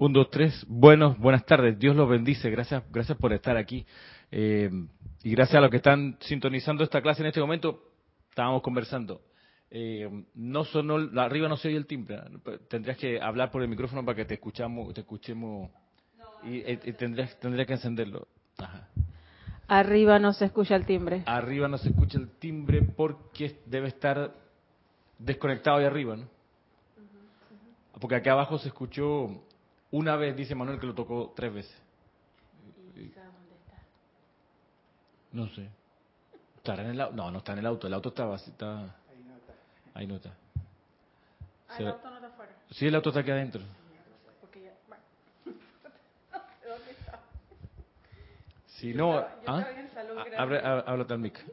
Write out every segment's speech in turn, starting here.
Un, dos, tres. Bueno, buenas tardes. Dios los bendice. Gracias, gracias por estar aquí. Eh, y gracias a los que están sintonizando esta clase en este momento. Estábamos conversando. Eh, no sonó, arriba no se oye el timbre. Tendrías que hablar por el micrófono para que te escuchamos, te escuchemos. Y, y tendrías, tendrías que encenderlo. Ajá. Arriba no se escucha el timbre. Arriba no se escucha el timbre porque debe estar desconectado ahí arriba, ¿no? Porque acá abajo se escuchó una vez, dice Manuel, que lo tocó tres veces. dónde está? No sé. ¿Estará en el auto? No, no está en el auto. El auto está Está... Ahí no está. Ahí no está. Ah, el auto no está afuera. Sí, el auto está aquí adentro. Si no, ¿ah? Habla mic.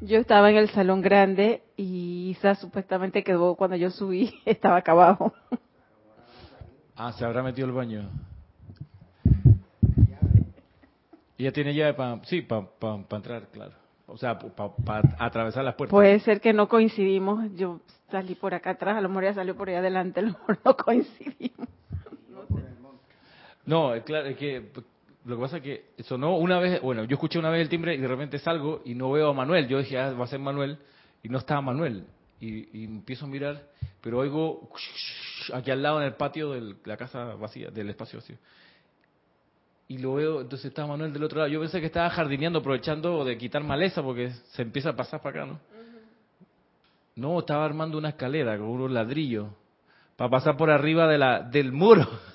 Yo estaba en el salón grande y Isa supuestamente quedó cuando yo subí, estaba acá abajo. Ah, se habrá metido el baño. Y ya tiene llave para, sí, para entrar, claro. O sea, para atravesar las puertas. Puede ser que no coincidimos. Yo salí por acá atrás, a lo mejor ya salió por ahí adelante, a lo mejor no coincidimos. No, claro, es que lo que pasa es que sonó una vez, bueno, yo escuché una vez el timbre y de repente salgo y no veo a Manuel. Yo dije, ah, va a ser Manuel. Y no estaba Manuel. Y, empiezo a mirar, pero oigo aquí al lado en el patio de la casa vacía, del espacio vacío. Y lo veo, entonces estaba Manuel del otro lado. Yo pensé que estaba jardineando, aprovechando de quitar maleza, porque se empieza a pasar para acá, ¿no? No, estaba armando una escalera con unos ladrillos para pasar por arriba de la, del muro.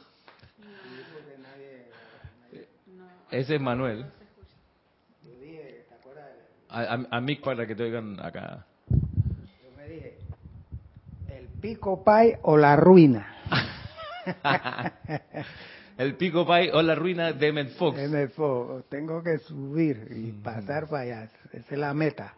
Ese es Manuel. A, a, mí para que te oigan acá. Yo me dije, ¿el pico pay o la ruina? el pico pay o la ruina de Emmett Fox. Fox. Tengo que subir y mm. pasar para allá. Esa es la meta.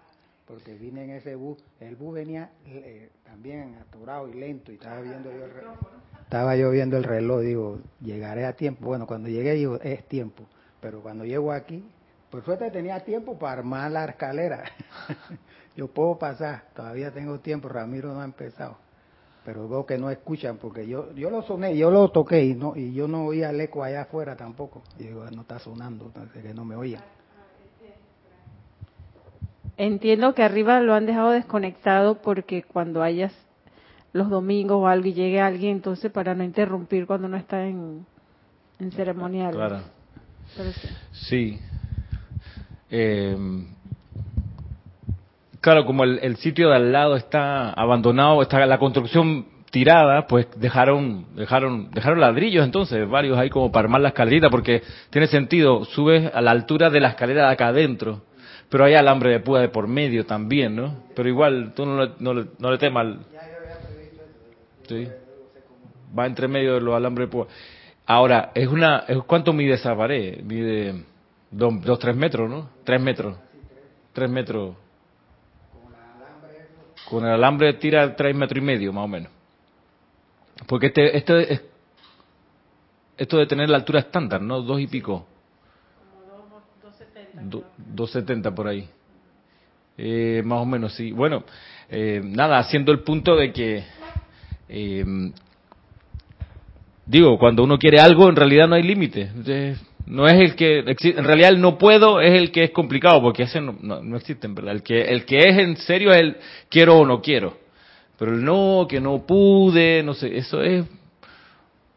Porque vine en ese bus. El bus venía eh, también aturado y lento. Y estaba viendo yo el reloj. Estaba yo viendo el reloj. Digo, llegaré a tiempo. Bueno, cuando llegué, digo, es tiempo. Pero cuando llego aquí, por suerte tenía tiempo para armar la escalera. yo puedo pasar, todavía tengo tiempo, Ramiro no ha empezado. Pero veo que no escuchan porque yo yo lo soné, yo lo toqué y no y yo no oía el eco allá afuera tampoco. Y digo, no está sonando, entonces que no me oían. Entiendo que arriba lo han dejado desconectado porque cuando hayas los domingos o algo y llegue alguien, entonces para no interrumpir cuando no está en, en ceremonial. Claro. Sí. Eh, claro, como el, sitio de al lado está abandonado, está la construcción tirada, pues dejaron, dejaron, dejaron ladrillos entonces, varios ahí como para armar la escalerita, porque tiene sentido, subes a la altura de la escalera de acá adentro, pero hay alambre de púa de por medio también, ¿no? Pero igual, tú no le, no le, temas. Sí. Va entre medio de los alambres de púa. Ahora, es una, ¿cuánto mide esa pared? Mide dos, dos, tres metros, ¿no? Tres metros. Tres metros. Con el alambre tira tres metros y medio, más o menos. Porque este, este es, esto de tener la altura estándar, ¿no? Dos y pico. Como dos setenta por ahí. Eh, más o menos, sí. Bueno, eh, nada, haciendo el punto de que eh, Digo, cuando uno quiere algo, en realidad no hay límite. No es el que, en realidad el no puedo es el que es complicado, porque ese no, no, existe, en verdad. El que, el que es en serio es el quiero o no quiero. Pero el no, que no pude, no sé, eso es,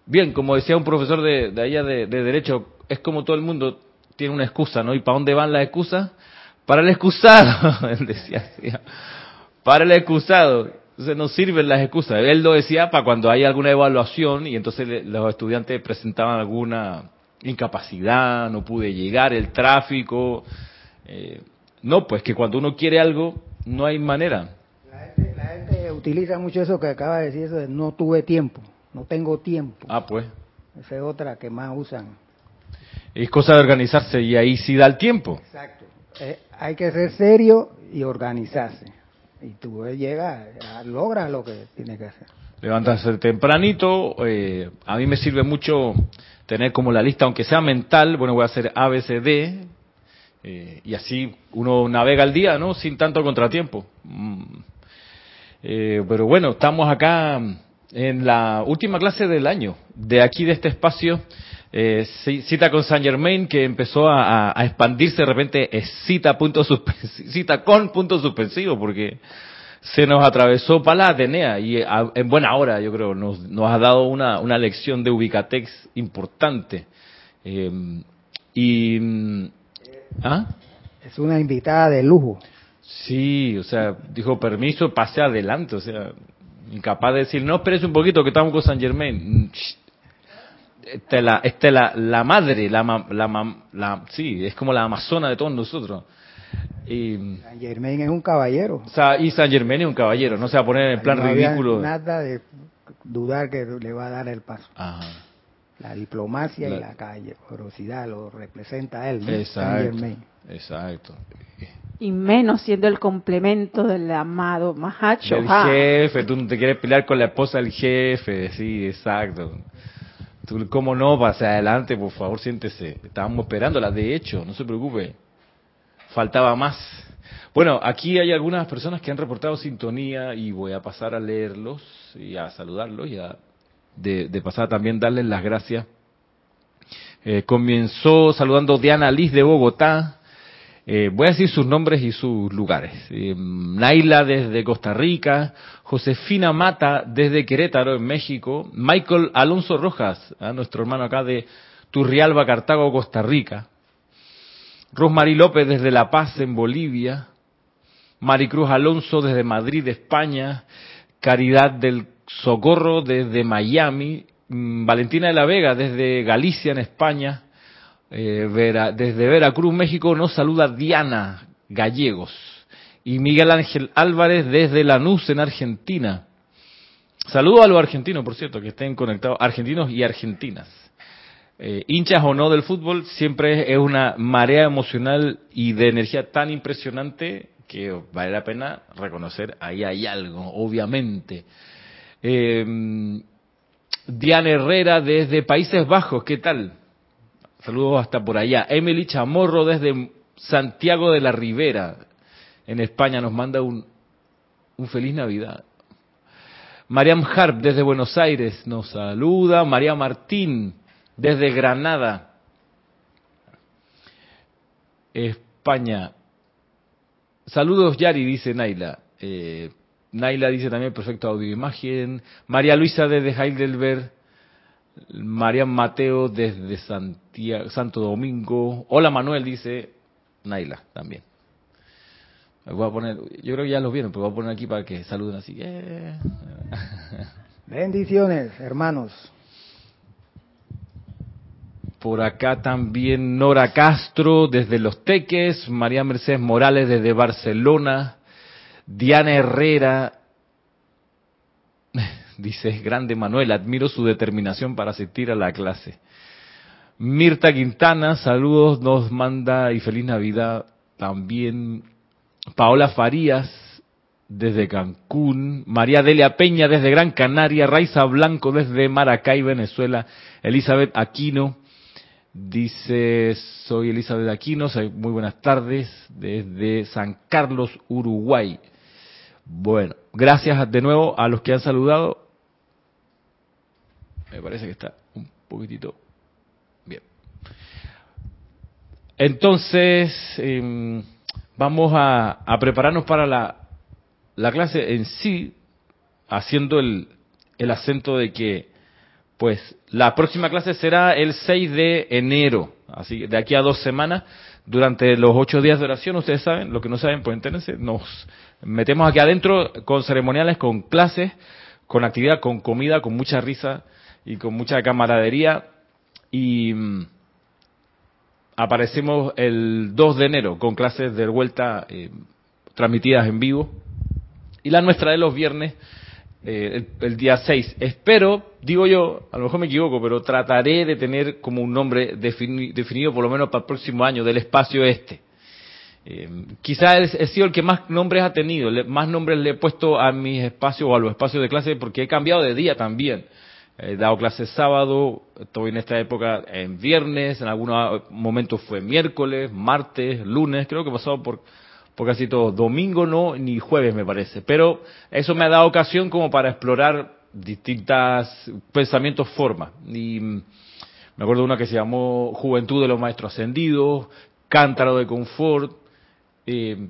bien, como decía un profesor de, de allá de, de Derecho, es como todo el mundo tiene una excusa, ¿no? ¿Y para dónde van las excusas? Para el excusado, él decía, para el excusado. Entonces no sirven las excusas. Él lo decía para cuando hay alguna evaluación y entonces los estudiantes presentaban alguna incapacidad, no pude llegar, el tráfico. Eh, no, pues que cuando uno quiere algo, no hay manera. La gente, utiliza mucho eso que acaba de decir, eso de no tuve tiempo, no tengo tiempo. Ah, pues. Esa es otra que más usan. Es cosa de organizarse y ahí sí da el tiempo. Exacto. Eh, hay que ser serio y organizarse y tú llegas, logras lo que tienes que hacer. Levantarse tempranito, eh, a mí me sirve mucho tener como la lista, aunque sea mental, bueno, voy a hacer A, B, C, D, eh, y así uno navega el día, ¿no? Sin tanto contratiempo. Mm. Eh, pero bueno, estamos acá en la última clase del año, de aquí, de este espacio, eh, cita con Saint Germain que empezó a, expandirse de repente es cita, punto cita con punto suspensivo porque se nos atravesó para la Atenea y en buena hora yo creo nos, nos ha dado una, una lección de Ubicatex importante eh, y ¿ah? es una invitada de lujo sí o sea dijo permiso pase adelante o sea incapaz de decir no esperes un poquito que estamos con Saint Germain esta la, esta la, la madre, la, la, la, sí, es como la amazona de todos nosotros. Y, San Germain es un caballero. Y San Germain es un caballero, no se va a poner en plan no ridículo. Nada de dudar que le va a dar el paso. La diplomacia y la caballerosidad lo representa él, Exacto. Exacto. Y menos siendo el complemento del amado Mahacho. El jefe, tú no te quieres pelear con la esposa del jefe, sí, exacto. ¿Cómo no? Pase adelante, por favor, siéntese. Estábamos esperándola, de hecho, no se preocupe. Faltaba más. Bueno, aquí hay algunas personas que han reportado sintonía y voy a pasar a leerlos y a saludarlos y a de, de pasar también darles las gracias. Eh, comenzó saludando Diana Liz de Bogotá, eh, voy a decir sus nombres y sus lugares. Eh, Naila desde Costa Rica, Josefina Mata desde Querétaro, en México, Michael Alonso Rojas, nuestro hermano acá de Turrialba, Cartago, Costa Rica, Rosmarie López desde La Paz, en Bolivia, Maricruz Alonso desde Madrid, España, Caridad del Socorro desde Miami, mm, Valentina de la Vega desde Galicia, en España, eh, desde Veracruz, México, nos saluda Diana Gallegos. Y Miguel Ángel Álvarez desde Lanús, en Argentina. Saludo a los argentinos, por cierto, que estén conectados, argentinos y argentinas. Eh, hinchas o no del fútbol, siempre es una marea emocional y de energía tan impresionante que vale la pena reconocer, ahí hay algo, obviamente. Eh, Diana Herrera desde Países Bajos, ¿qué tal? Saludos hasta por allá. Emily Chamorro desde Santiago de la Ribera, en España, nos manda un, un feliz Navidad. Mariam Harp desde Buenos Aires nos saluda. María Martín desde Granada, España. Saludos Yari, dice Naila. Eh, Naila dice también perfecto audio e imagen. María Luisa desde Heidelberg. María Mateo desde Santiago, Santo Domingo. Hola Manuel, dice Naila también. voy a poner, yo creo que ya los vieron, pero voy a poner aquí para que saluden así. Eh. Bendiciones, hermanos. Por acá también Nora Castro desde Los Teques, María Mercedes Morales desde Barcelona, Diana Herrera Dice, grande Manuel, admiro su determinación para asistir a la clase. Mirta Quintana, saludos, nos manda y feliz Navidad también. Paola Farías, desde Cancún. María Delia Peña, desde Gran Canaria. Raiza Blanco, desde Maracay, Venezuela. Elizabeth Aquino, dice, soy Elizabeth Aquino, muy buenas tardes, desde San Carlos, Uruguay. Bueno, gracias de nuevo a los que han saludado. Me parece que está un poquitito bien. Entonces, em, vamos a, prepararnos para la, la, clase en sí, haciendo el, el acento de que, pues, la próxima clase será el 6 de enero, así de aquí a dos semanas, durante los ocho días de oración, ustedes saben, lo que no saben, pues entérense, nos metemos aquí adentro con ceremoniales, con clases, con actividad, con comida, con mucha risa, y con mucha camaradería. Y mm, aparecemos el 2 de enero con clases de vuelta eh, transmitidas en vivo. Y la nuestra de los viernes eh, el, día 6. Espero, digo yo, a lo mejor me equivoco, pero trataré de tener como un nombre definido por lo menos para el próximo año del espacio este. Eh, quizás he sido el que más nombres ha tenido, más nombres le he puesto a mis espacios o a los espacios de clase porque he cambiado de día también. He dado clases sábado, estoy en esta época en viernes, en algunos momentos fue miércoles, martes, lunes, creo que he pasado por, por casi todo. Domingo no, ni jueves me parece. Pero eso me ha dado ocasión como para explorar distintas pensamientos formas. Y mm, me acuerdo una que se llamó Juventud de los Maestros Ascendidos, Cántaro de Confort, eh,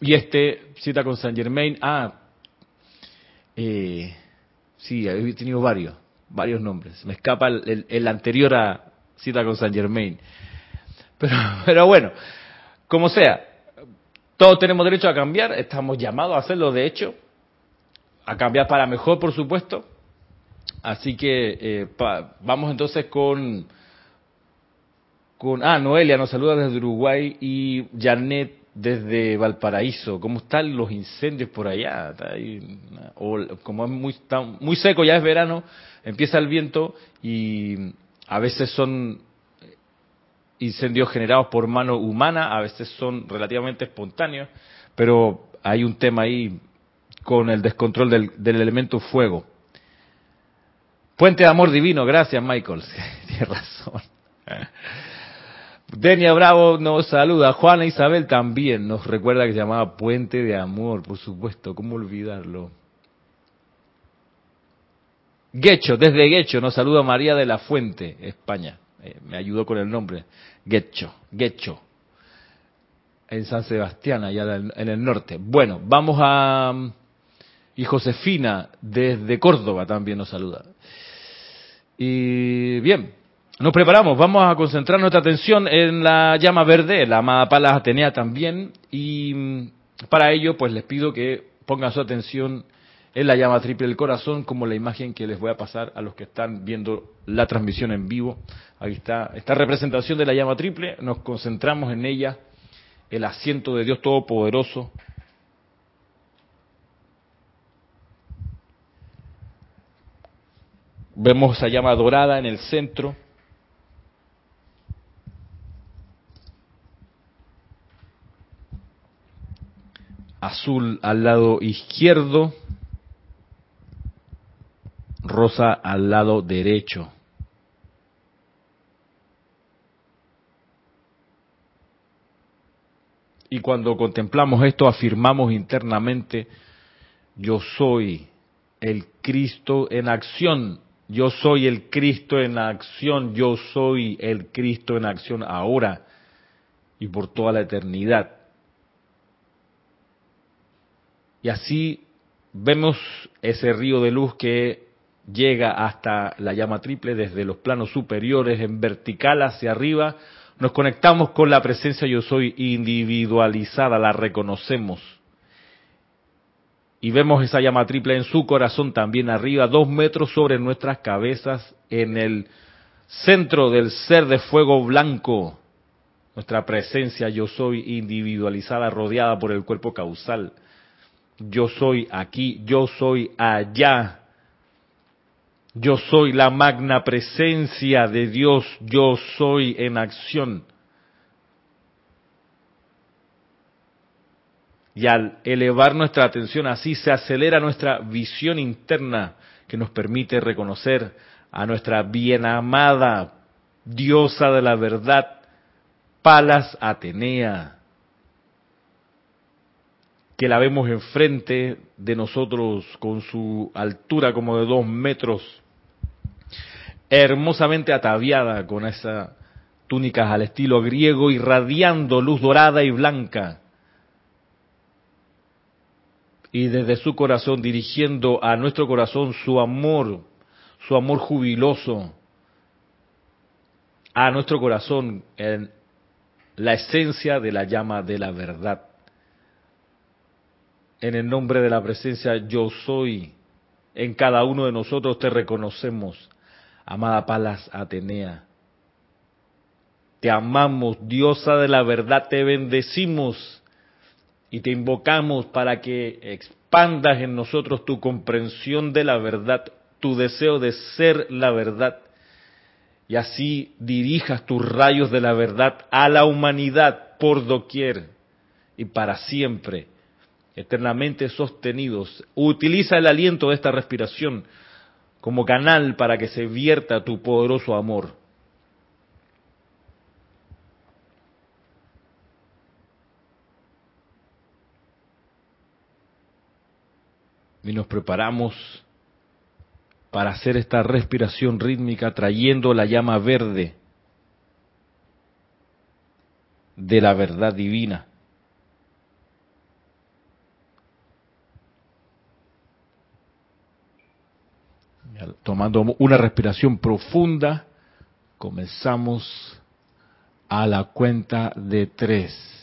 y este cita con Saint Germain. Ah, eh, sí, he tenido varios, varios nombres. Me escapa el, anterior a cita con Saint Germain. Pero bueno, como sea, todos tenemos derecho a cambiar, estamos llamados a hacerlo, de hecho, a cambiar para mejor, por supuesto. Así que eh, vamos entonces con, con... Ah, Noelia nos saluda desde Uruguay y Janet desde Valparaíso. ¿Cómo están los incendios por allá? o, como es muy, muy seco, ya es verano, empieza el viento y a veces son incendios generados por mano humana, a veces son relativamente espontáneos, pero hay un tema ahí con el descontrol del, elemento fuego. Puente de amor divino, gracias Michael, tienes razón. Denia Bravo nos saluda, Juana Isabel también nos recuerda que se llamaba Puente de Amor, por supuesto, ¿cómo olvidarlo? Guecho, desde Guecho nos saluda María de la Fuente, España. Eh, me ayudó con el nombre, Guecho, Guecho, en San Sebastián, allá en el norte. Bueno, vamos a... Y Josefina, desde Córdoba, también nos saluda. Y bien, nos preparamos, vamos a concentrar nuestra atención en la llama verde, la amada Palas Atenea también, y mm, para ello pues les pido que pongan su atención en la llama triple del corazón, como la imagen que les voy a pasar a los que están viendo la transmisión en vivo. Ahí está esta representación de la llama triple, nos concentramos en ella, el asiento de Dios Todopoderoso. Vemos esa llama dorada en el centro. Azul al lado izquierdo rosa al lado derecho. Y cuando contemplamos esto, afirmamos internamente, yo soy el Cristo en acción, yo soy el Cristo en acción, yo soy el Cristo en acción ahora y por toda la eternidad. Y así vemos ese río de luz que llega hasta la llama triple desde los planos superiores en vertical hacia arriba, nos conectamos con la presencia yo soy individualizada, la reconocemos. Y vemos esa llama triple en su corazón también arriba, dos metros sobre nuestras cabezas, en el centro del ser de fuego blanco. Nuestra presencia yo soy individualizada, rodeada por el cuerpo causal. Yo soy aquí, yo soy allá, yo soy la magna presencia de Dios, yo soy en acción. Y al elevar nuestra atención así se acelera nuestra visión interna que nos permite reconocer a nuestra bien amada diosa de la verdad, Palas Atenea, que la vemos enfrente de nosotros con su altura como de dos metros hermosamente ataviada con esa túnica al estilo griego, irradiando luz dorada y blanca. Y desde su corazón dirigiendo a nuestro corazón su amor, su amor jubiloso, a nuestro corazón en la esencia de la llama de la verdad. En el nombre de la presencia yo soy, en cada uno de nosotros te reconocemos Amada Palas Atenea, te amamos, diosa de la verdad, te bendecimos y te invocamos para que expandas en nosotros tu comprensión de la verdad, tu deseo de ser la verdad, y así dirijas tus rayos de la verdad a la humanidad por doquier y para siempre, eternamente sostenidos. Utiliza el aliento de esta respiración como canal para que se vierta tu poderoso amor. Y nos preparamos para hacer esta respiración rítmica trayendo la llama verde de la verdad divina. Tomando una respiración profunda, comenzamos a la cuenta de tres.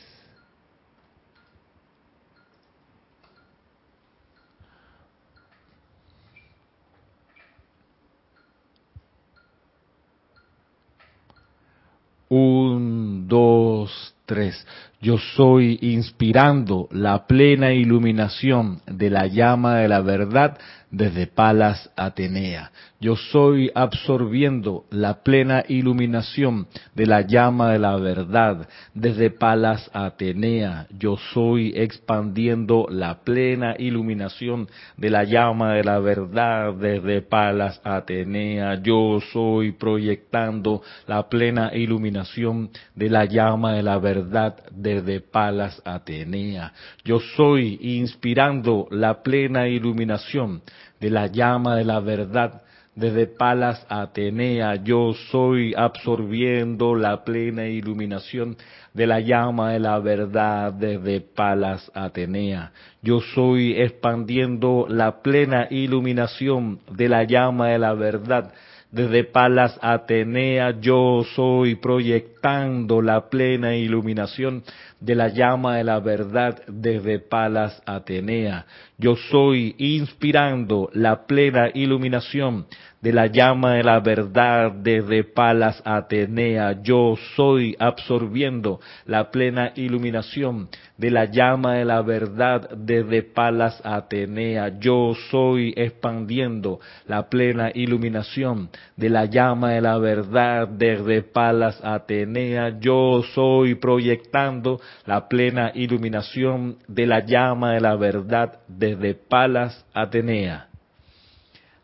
Un, dos, tres. Yo soy inspirando la plena iluminación de la llama de la verdad desde Palas Atenea. Yo soy absorbiendo la plena iluminación de la llama de la verdad desde Palas Atenea. Yo soy expandiendo la plena iluminación de la llama de la verdad desde Palas Atenea. Yo soy proyectando la plena iluminación de la llama de la verdad desde Palas Atenea. Yo soy inspirando la plena iluminación de la llama de la verdad desde Palas Atenea, yo soy absorbiendo la plena iluminación de la llama de la verdad desde Palas Atenea. Yo soy expandiendo la plena iluminación de la llama de la verdad desde Palas Atenea. Yo soy proyectando la plena iluminación de la llama de la verdad desde Palas Atenea. Yo soy inspirando la plena iluminación de la llama de la verdad desde Palas Atenea. Yo soy absorbiendo la plena iluminación de la llama de la verdad desde Palas Atenea. Yo soy expandiendo la plena iluminación de la llama de la verdad desde Palas Atenea. Yo soy proyectando la plena iluminación de la llama de la verdad desde Palas Atenea.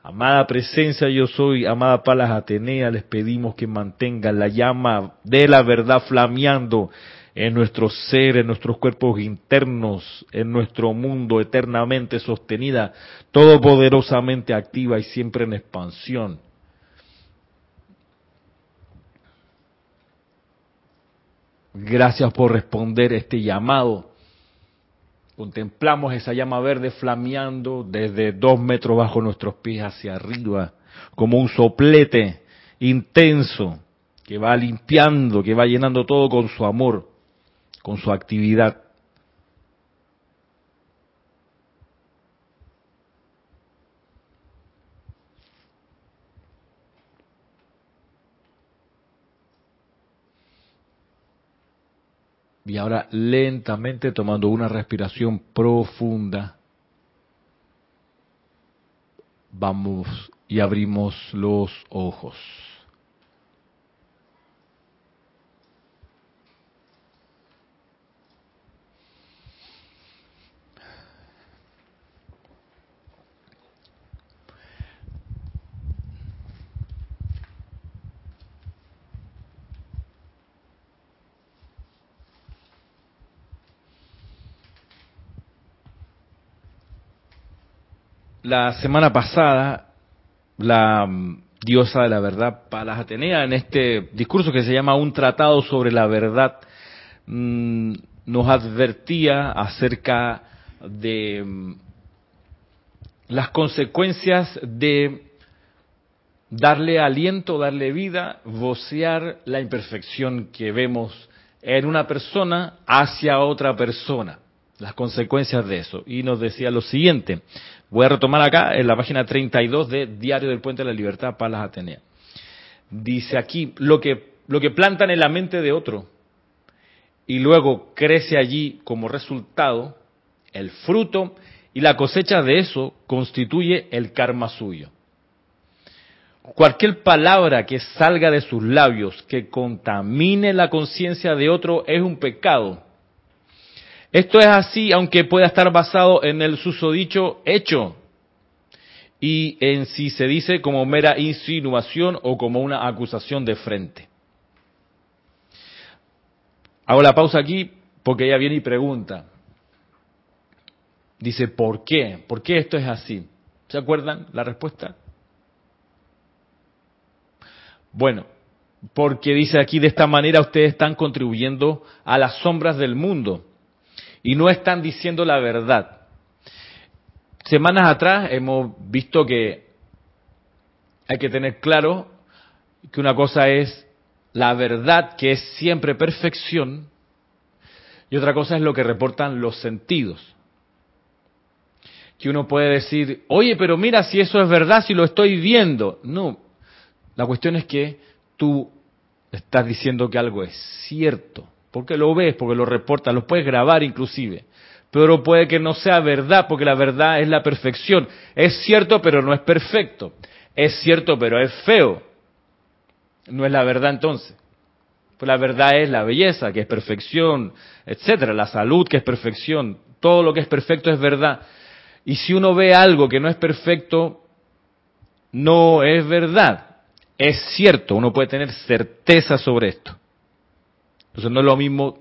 Amada presencia yo soy, amada Palas Atenea, les pedimos que mantengan la llama de la verdad flameando en nuestro ser, en nuestros cuerpos internos, en nuestro mundo eternamente sostenida, todopoderosamente activa y siempre en expansión. Gracias por responder este llamado Contemplamos esa llama verde flameando desde dos metros bajo nuestros pies hacia arriba, como un soplete intenso que va limpiando, que va llenando todo con su amor, con su actividad. Y ahora lentamente tomando una respiración profunda, vamos y abrimos los ojos. La semana pasada, la mm, diosa de la verdad, Palas Atenea, en este discurso que se llama Un tratado sobre la verdad, mm, nos advertía acerca de mm, las consecuencias de darle aliento, darle vida, vocear la imperfección que vemos en una persona hacia otra persona, las consecuencias de eso. Y nos decía lo siguiente, Voy a retomar acá en la página 32 de Diario del Puente de la Libertad, Palas Atenea. Dice aquí, lo que, lo que plantan en la mente de otro y luego crece allí como resultado, el fruto y la cosecha de eso constituye el karma suyo. Cualquier palabra que salga de sus labios que contamine la conciencia de otro es un pecado esto es así, aunque pueda estar basado en el susodicho hecho y en si se dice como mera insinuación o como una acusación de frente. Hago la pausa aquí porque ella viene y pregunta. Dice, ¿por qué? ¿Por qué esto es así? ¿Se acuerdan la respuesta? Bueno, porque dice aquí de esta manera ustedes están contribuyendo a las sombras del mundo y no están diciendo la verdad. Semanas atrás hemos visto que hay que tener claro que una cosa es la verdad, que es siempre perfección, y otra cosa es lo que reportan los sentidos. Que uno puede decir, oye, pero mira si eso es verdad, si lo estoy viendo. No, la cuestión es que tú estás diciendo que algo es cierto, porque lo ves, porque lo reportas, lo puedes grabar inclusive. Pero puede que no sea verdad, porque la verdad es la perfección. Es cierto, pero no es perfecto. Es cierto, pero es feo. No es la verdad entonces. Pues la verdad es la belleza, que es perfección, etcétera, la salud, que es perfección. Todo lo que es perfecto es verdad. Y si uno ve algo que no es perfecto, no es verdad. Es cierto, uno puede tener certeza sobre esto. Entonces no es lo mismo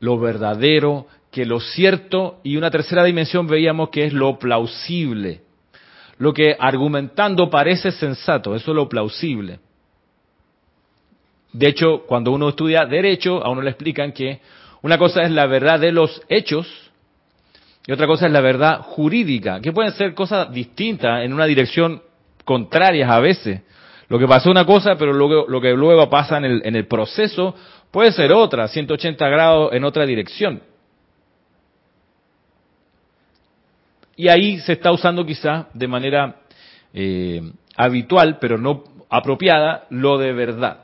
lo verdadero que lo cierto y una tercera dimensión veíamos que es lo plausible. Lo que argumentando parece sensato, eso es lo plausible. De hecho, cuando uno estudia derecho, a uno le explican que una cosa es la verdad de los hechos y otra cosa es la verdad jurídica, que pueden ser cosas distintas en una dirección contrarias a veces. Lo que pasó una cosa, pero luego, lo que luego pasa en el, en el proceso puede ser otra, 180 grados en otra dirección. Y ahí se está usando quizá de manera eh, habitual, pero no apropiada, lo de verdad.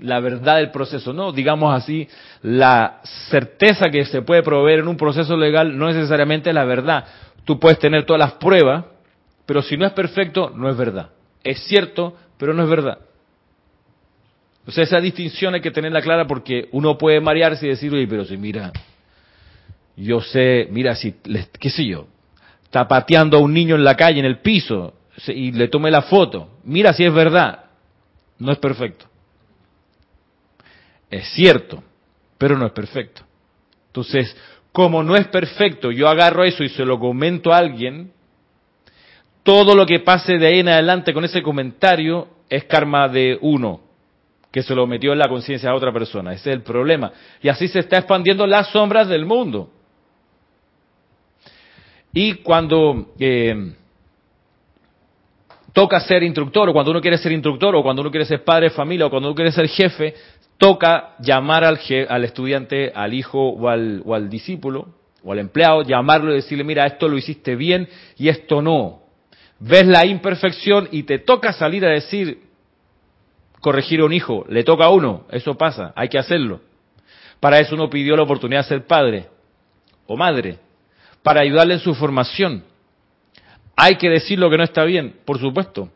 La verdad del proceso, no, digamos así, la certeza que se puede proveer en un proceso legal no necesariamente es la verdad. Tú puedes tener todas las pruebas, pero si no es perfecto, no es verdad. Es cierto, pero no es verdad. O sea, esa distinción hay que tenerla clara porque uno puede marearse y decir, oye, pero si mira, yo sé, mira, si, qué sé yo, está pateando a un niño en la calle, en el piso, y le tomé la foto. Mira si es verdad. No es perfecto. Es cierto, pero no es perfecto. Entonces, como no es perfecto, yo agarro eso y se lo comento a alguien, todo lo que pase de ahí en adelante con ese comentario es karma de uno, que se lo metió en la conciencia a otra persona. Ese es el problema. Y así se está expandiendo las sombras del mundo. Y cuando eh, toca ser instructor, o cuando uno quiere ser instructor, o cuando uno quiere ser padre de familia, o cuando uno quiere ser jefe, toca llamar al, al estudiante, al hijo o al, o al discípulo, o al empleado, llamarlo y decirle, mira, esto lo hiciste bien y esto no. Ves la imperfección y te toca salir a decir, corregir a un hijo, le toca a uno, eso pasa, hay que hacerlo. Para eso uno pidió la oportunidad de ser padre o madre para ayudarle en su formación. Hay que decir lo que no está bien, por supuesto,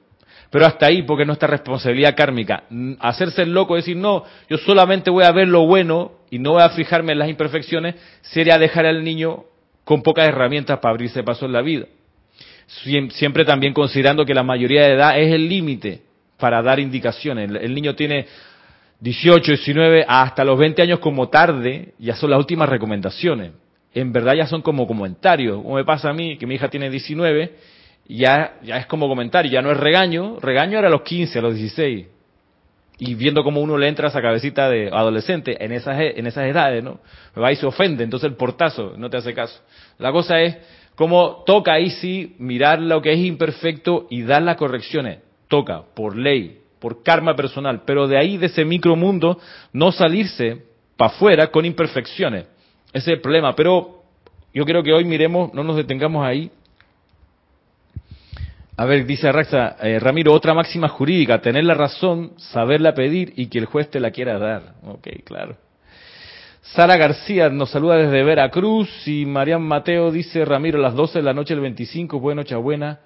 pero hasta ahí porque es nuestra responsabilidad kármica. Hacerse el loco, decir, no, yo solamente voy a ver lo bueno y no voy a fijarme en las imperfecciones, sería dejar al niño con pocas herramientas para abrirse paso en la vida. Siempre también considerando que la mayoría de edad es el límite para dar indicaciones. El niño tiene 18, 19, hasta los 20 años como tarde, ya son las últimas recomendaciones en verdad ya son como comentarios. Como me pasa a mí, que mi hija tiene 19, ya, ya es como comentario, ya no es regaño. Regaño era a los 15, a los 16. Y viendo cómo uno le entra a esa cabecita de adolescente en esas, en esas edades, ¿no? Me va y se ofende, entonces el portazo no te hace caso. La cosa es cómo toca ahí sí mirar lo que es imperfecto y dar las correcciones. Toca, por ley, por karma personal, pero de ahí, de ese micromundo, no salirse para afuera con imperfecciones. Ese es el problema. Pero yo creo que hoy miremos, no nos detengamos ahí. A ver, dice Raxa, eh, Ramiro, otra máxima jurídica, tener la razón, saberla pedir y que el juez te la quiera dar. Ok, claro. Sara García nos saluda desde Veracruz y Marian Mateo dice, Ramiro, a las 12 de la noche del 25, buena noche buena,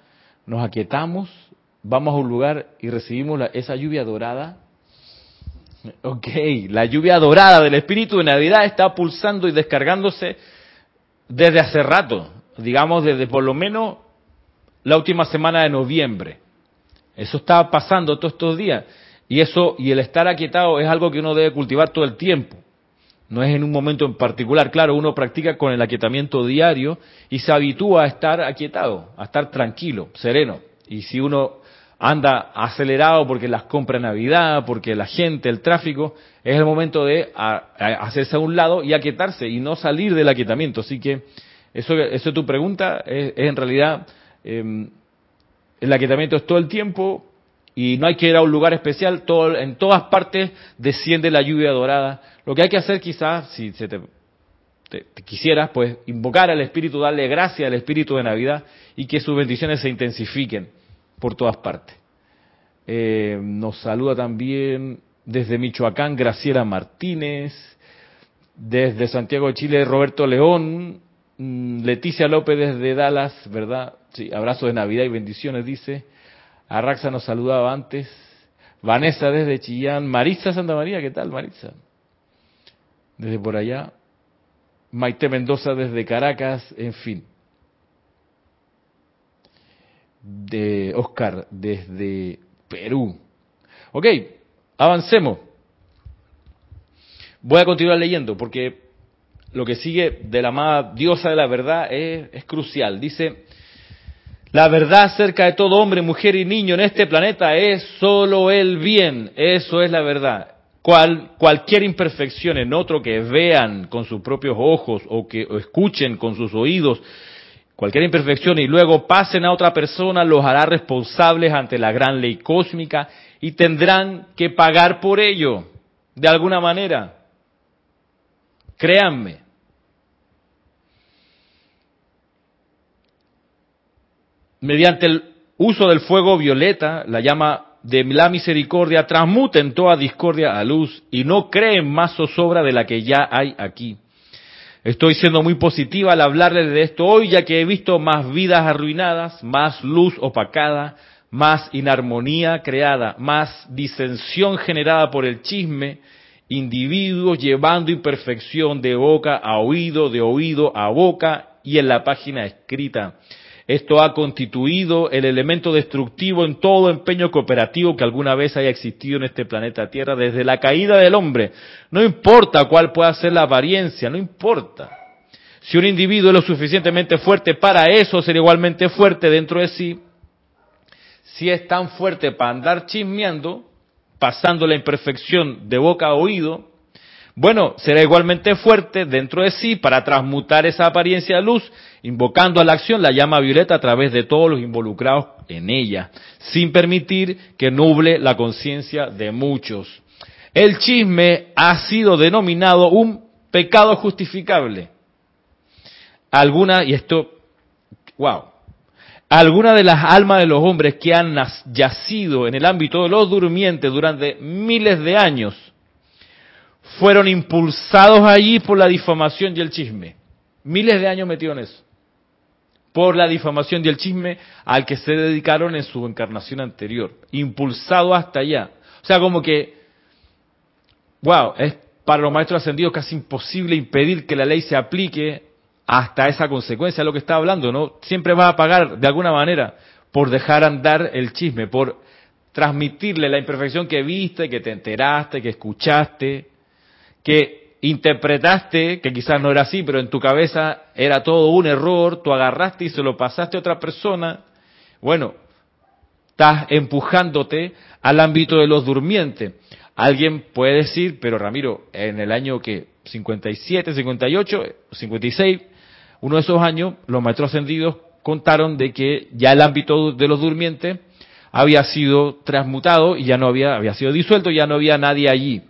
nos aquietamos, vamos a un lugar y recibimos esa lluvia dorada Ok, la lluvia dorada del espíritu de Navidad está pulsando y descargándose desde hace rato, digamos desde por lo menos la última semana de noviembre. Eso está pasando todos estos días. Y eso, y el estar aquietado es algo que uno debe cultivar todo el tiempo. No es en un momento en particular. Claro, uno practica con el aquietamiento diario y se habitúa a estar aquietado, a estar tranquilo, sereno. Y si uno anda acelerado porque las compras Navidad, porque la gente, el tráfico, es el momento de hacerse a un lado y aquietarse y no salir del aquietamiento. Así que eso, eso es tu pregunta, es, en realidad em, el aquietamiento es todo el tiempo y no hay que ir a un lugar especial, todo, en todas partes desciende la lluvia dorada. Lo que hay que hacer quizás, si se te, quisieras, pues invocar al Espíritu, darle gracia al Espíritu de Navidad y que sus bendiciones se intensifiquen por todas partes. Eh, nos saluda también desde Michoacán Graciela Martínez, desde Santiago de Chile Roberto León, mm, Leticia López desde Dallas, ¿verdad? Sí, abrazo de Navidad y bendiciones, dice. Arraxa nos saludaba antes. Vanessa desde Chillán. Maritza Santa María, ¿qué tal, Maritza? Desde por allá. Maite Mendoza desde Caracas, en fin. De Oscar desde Perú. Ok, avancemos. Voy a continuar leyendo porque lo que sigue de la amada diosa de la verdad es, es crucial. Dice, la verdad acerca de todo hombre, mujer y niño en este planeta es solo el bien. Eso es la verdad. Cual, cualquier imperfección en otro que vean con sus propios ojos o que escuchen con sus oídos, cualquier imperfección y luego pasen a otra persona los hará responsables ante la gran ley cósmica y tendrán que pagar por ello, de alguna manera. Créanme. Mediante el uso del fuego violeta, la llama de la misericordia, transmuten toda discordia a luz y no creen más zozobra de la que ya hay aquí. Estoy siendo muy positiva al hablarles de esto hoy, ya que he visto más vidas arruinadas, más luz opacada, más inarmonía creada, más disensión generada por el chisme, individuos llevando imperfección de boca a oído, de oído a boca y en la página escrita. Esto ha constituido el elemento destructivo en todo empeño cooperativo que alguna vez haya existido en este planeta Tierra desde la caída del hombre. No importa cuál pueda ser la apariencia, no importa. Si un individuo es lo suficientemente fuerte para eso, ser igualmente fuerte dentro de sí, si es tan fuerte para andar chismeando, pasando la imperfección de boca a oído, bueno, será igualmente fuerte dentro de sí para transmutar esa apariencia de luz, invocando a la acción la llama violeta a través de todos los involucrados en ella, sin permitir que nuble la conciencia de muchos. El chisme ha sido denominado un pecado justificable. Alguna, y esto, wow, alguna de las almas de los hombres que han yacido en el ámbito de los durmientes durante miles de años, fueron impulsados allí por la difamación y el chisme. Miles de años metidos en eso. Por la difamación y el chisme al que se dedicaron en su encarnación anterior. Impulsado hasta allá. O sea, como que, wow, es para los maestros ascendidos casi imposible impedir que la ley se aplique hasta esa consecuencia, de lo que está hablando, ¿no? Siempre va a pagar de alguna manera por dejar andar el chisme, por transmitirle la imperfección que viste, que te enteraste, que escuchaste, que interpretaste, que quizás no era así, pero en tu cabeza era todo un error, tú agarraste y se lo pasaste a otra persona, bueno, estás empujándote al ámbito de los durmientes. Alguien puede decir, pero Ramiro, en el año que 57, 58, 56, uno de esos años, los maestros ascendidos contaron de que ya el ámbito de los durmientes había sido transmutado y ya no había, había sido disuelto, ya no había nadie allí.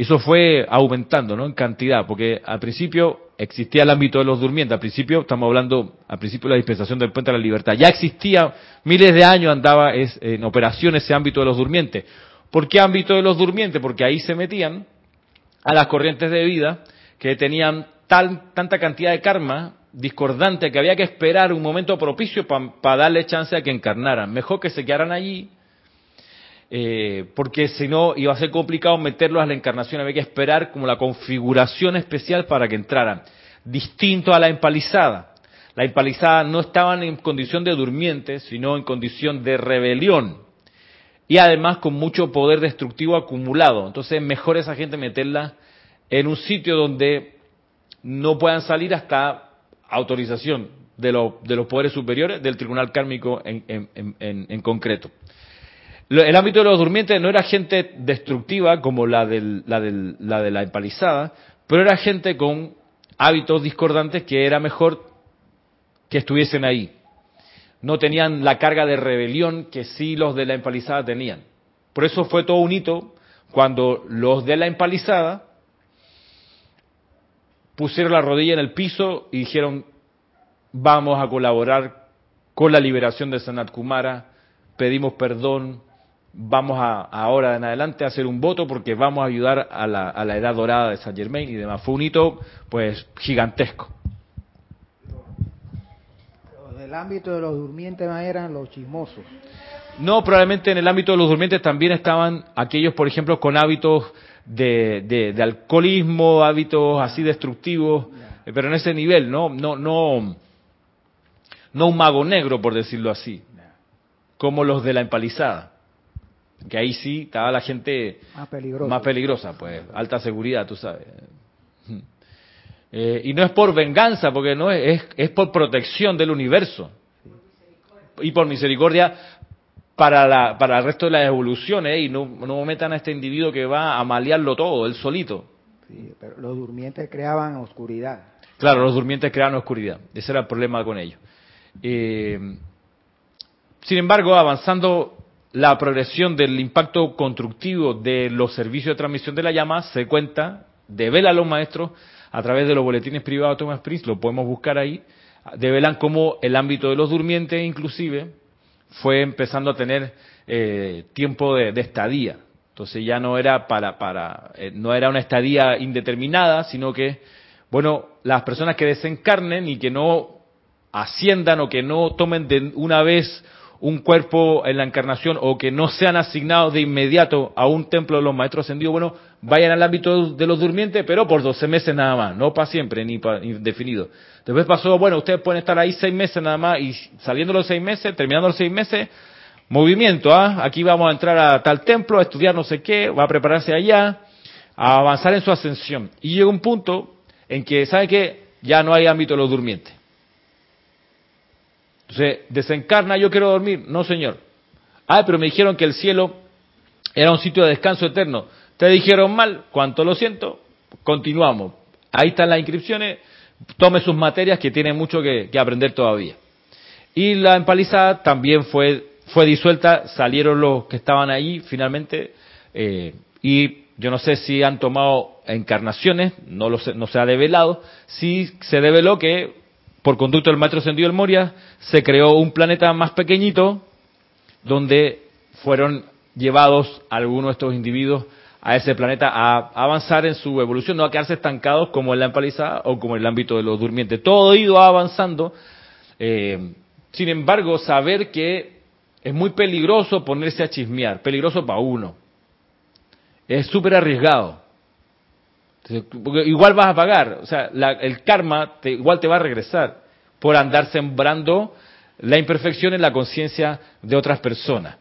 Eso fue aumentando, ¿no? En cantidad, porque al principio existía el ámbito de los durmientes. Al principio, estamos hablando, al principio de la dispensación del puente de la libertad. Ya existía, miles de años andaba en operación ese ámbito de los durmientes. ¿Por qué ámbito de los durmientes? Porque ahí se metían a las corrientes de vida que tenían tal, tanta cantidad de karma discordante que había que esperar un momento propicio para darle chance a que encarnaran. Mejor que se quedaran allí eh, porque si no iba a ser complicado meterlos a la encarnación, había que esperar como la configuración especial para que entraran. Distinto a la empalizada. La empalizada no estaban en condición de durmientes, sino en condición de rebelión. Y además con mucho poder destructivo acumulado. Entonces es mejor esa gente meterla en un sitio donde no puedan salir hasta autorización de, de los poderes superiores del tribunal kármico en, en, en, concreto. El ámbito de los durmientes no era gente destructiva como la, del, la, del, la de la empalizada, pero era gente con hábitos discordantes que era mejor que estuviesen ahí. No tenían la carga de rebelión que sí los de la empalizada tenían. Por eso fue todo un hito cuando los de la empalizada pusieron la rodilla en el piso y dijeron, vamos a colaborar con la liberación de Sanat Kumara, pedimos perdón, vamos a ahora en adelante a hacer un voto porque vamos a ayudar a la, a la edad dorada de Saint Germain y demás. Fue un hito pues gigantesco. En el ámbito de los durmientes eran los chismosos. No, probablemente en el ámbito de los durmientes también estaban aquellos, por ejemplo, con hábitos de, de, alcoholismo, hábitos así destructivos, pero en ese nivel, no, no, no, no un mago negro, por decirlo así, como los de la empalizada, que ahí sí estaba la gente más peligrosa, más peligrosa pues alta seguridad, tú sabes. Eh, y no es por venganza, porque no es, es, es por protección del universo y por misericordia para, la, para el resto de las evoluciones y no, no metan a este individuo que va a malearlo todo, él solito. Sí, pero los durmientes creaban oscuridad. Claro, los durmientes creaban oscuridad. Ese era el problema con ellos. Eh, sin embargo, avanzando la progresión del impacto constructivo de los servicios de transmisión de la llama, se cuenta, develan los maestros a través de los boletines privados de Thomas Prince, lo podemos buscar ahí, develan cómo el ámbito de los durmientes inclusive fue empezando a tener eh, tiempo de, estadía. Entonces ya no era para, para eh, no era una estadía indeterminada, sino que, bueno, las personas que desencarnen y que no asciendan o que no tomen de una vez un cuerpo en la encarnación o que no sean asignados de inmediato a un templo de los maestros ascendidos, bueno, vayan al ámbito de los durmientes, pero por 12 meses nada más, no para siempre ni para indefinido. Después pasó, bueno, ustedes pueden estar ahí seis meses nada más y saliendo los seis meses, terminando los seis meses, movimiento, ¿ah? Aquí vamos a entrar a tal templo, a estudiar no sé qué, va a prepararse allá, a avanzar en su ascensión. Y llega un punto en que, ¿sabe qué? Ya no hay ámbito de los durmientes. Entonces, desencarna, yo quiero dormir. No, señor. Ah, pero me dijeron que el cielo era un sitio de descanso eterno. Te dijeron mal, cuánto lo siento, continuamos. Ahí están las inscripciones, tome sus materias que tiene mucho que, aprender todavía. Y la empalizada también fue, fue disuelta, salieron los que estaban ahí finalmente, eh, y yo no sé si han tomado encarnaciones, no, lo no se ha develado, sí se develó que por conducto del maestro Sendido del Moria, se creó un planeta más pequeñito donde fueron llevados algunos de estos individuos a ese planeta a avanzar en su evolución, no a quedarse estancados como en la empalizada o como en el ámbito de los durmientes. Todo ido avanzando. Eh, sin embargo, saber que es muy peligroso ponerse a chismear, peligroso para uno. Es súper arriesgado. Igual vas a pagar, o sea, el karma igual te va a regresar por andar sembrando la imperfección en la conciencia de otras personas.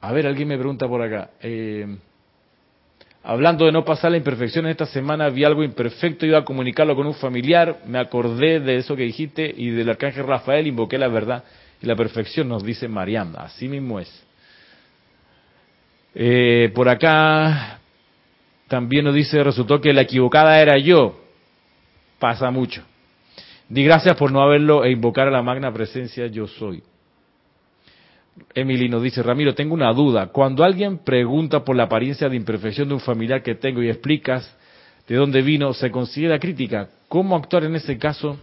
A ver, alguien me pregunta por acá. Eh, hablando de no pasar la imperfección esta semana, vi algo imperfecto, iba a comunicarlo con un familiar, me acordé de eso que dijiste y del arcángel Rafael invoqué la verdad y la perfección, nos dice Mariam. Así mismo es. Eh, por acá, también nos dice, resultó que la equivocada era yo. Pasa mucho. Di gracias por no haberlo e invocar a la magna presencia yo soy. Emily nos dice, Ramiro, tengo una duda. Cuando alguien pregunta por la apariencia de imperfección de un familiar que tengo y explicas de dónde vino, ¿se considera crítica? ¿Cómo actuar en ese caso?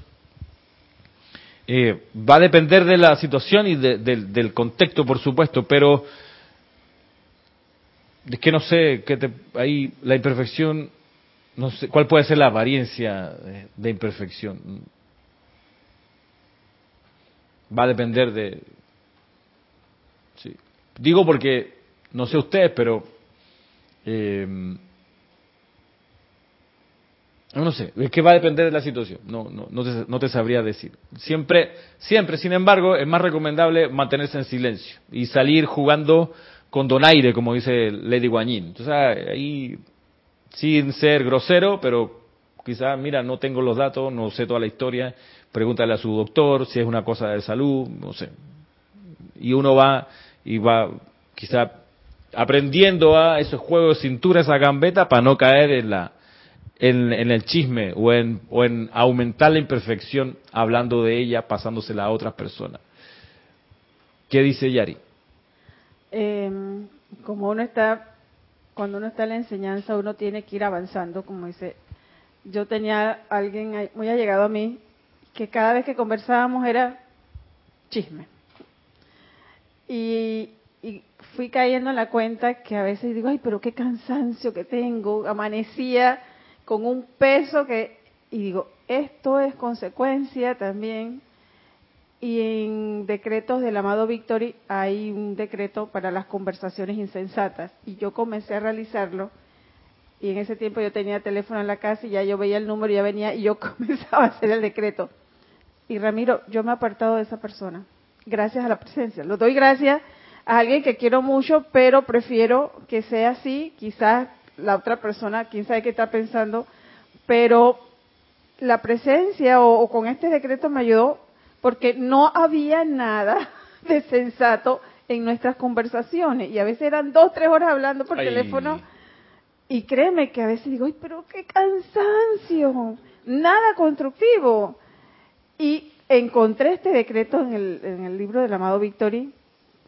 Eh, va a depender de la situación y del contexto, por supuesto, pero es que no sé, que te, ahí la imperfección, no sé, ¿cuál puede ser la apariencia de, imperfección? Va a depender de... Sí. Digo porque, no sé ustedes, pero... Eh, no sé, es que va a depender de la situación, no, no, no, te, no te sabría decir. Siempre, siempre, sin embargo, es más recomendable mantenerse en silencio y salir jugando con donaire, como dice Lady Guanyin. Entonces, ahí, sin ser grosero, pero quizás, mira, no tengo los datos, no sé toda la historia, pregúntale a su doctor si es una cosa de salud, no sé. Y uno va y va quizá aprendiendo a esos juegos de cintura, esa gambeta, para no caer en la en, el chisme o en, o en aumentar la imperfección hablando de ella, pasándosela a otras personas. ¿Qué dice Yari? Em, como uno está, cuando uno está en la enseñanza, uno tiene que ir avanzando, como dice. Yo tenía alguien muy allegado a mí que cada vez que conversábamos era chisme. Y, y fui cayendo en la cuenta que a veces digo, ay, pero qué cansancio que tengo. Amanecía con un peso que, y digo, esto es consecuencia también. Y en decretos del amado Victory hay un decreto para las conversaciones insensatas. Y yo comencé a realizarlo. Y en ese tiempo yo tenía teléfono en la casa y ya yo veía el número, y ya venía y yo comenzaba a hacer el decreto. Y Ramiro, yo me he apartado de esa persona. Gracias a la presencia. Lo doy gracias a alguien que quiero mucho, pero prefiero que sea así. Quizás la otra persona, quién sabe qué está pensando, pero la presencia o, con este decreto me ayudó porque no había nada de sensato en nuestras conversaciones y a veces eran dos, tres horas hablando por teléfono y créeme que a veces digo, ay, pero qué cansancio, nada constructivo. Y encontré este decreto en el, en el libro del amado Victory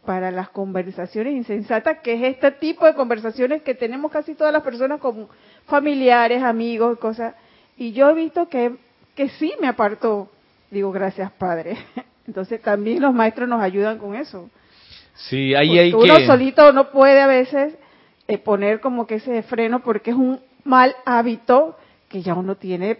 para las conversaciones insensatas, que es este tipo de conversaciones que tenemos casi todas las personas con familiares, amigos, cosas. Y yo he visto que, que sí me apartó. Digo, gracias Padre. Entonces también los maestros nos ayudan con eso. Sí, ahí hay uno solito no puede a veces eh, poner como que ese freno porque es un mal hábito que ya uno tiene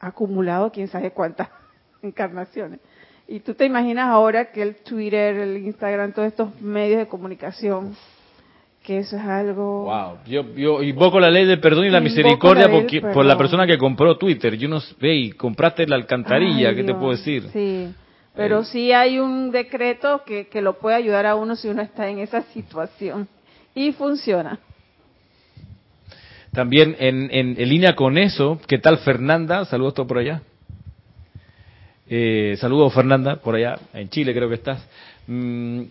acumulado quién sabe cuántas encarnaciones. Y tú te imaginas ahora que el Twitter, el Instagram, todos estos medios de comunicación, que eso es algo... Wow, yo, yo invoco la ley del perdón y la misericordia por la persona que compró Twitter. Yo no sé, y compraste la alcantarilla, ¿qué te puedo decir? Sí, pero eh. sí hay un decreto que, que lo puede ayudar a uno si uno está en esa situación. Y funciona. También en, en, en línea con eso, ¿qué tal Fernanda? Saludos todo por allá. Eh, saludos Fernanda, por allá, en Chile creo que estás. Mm,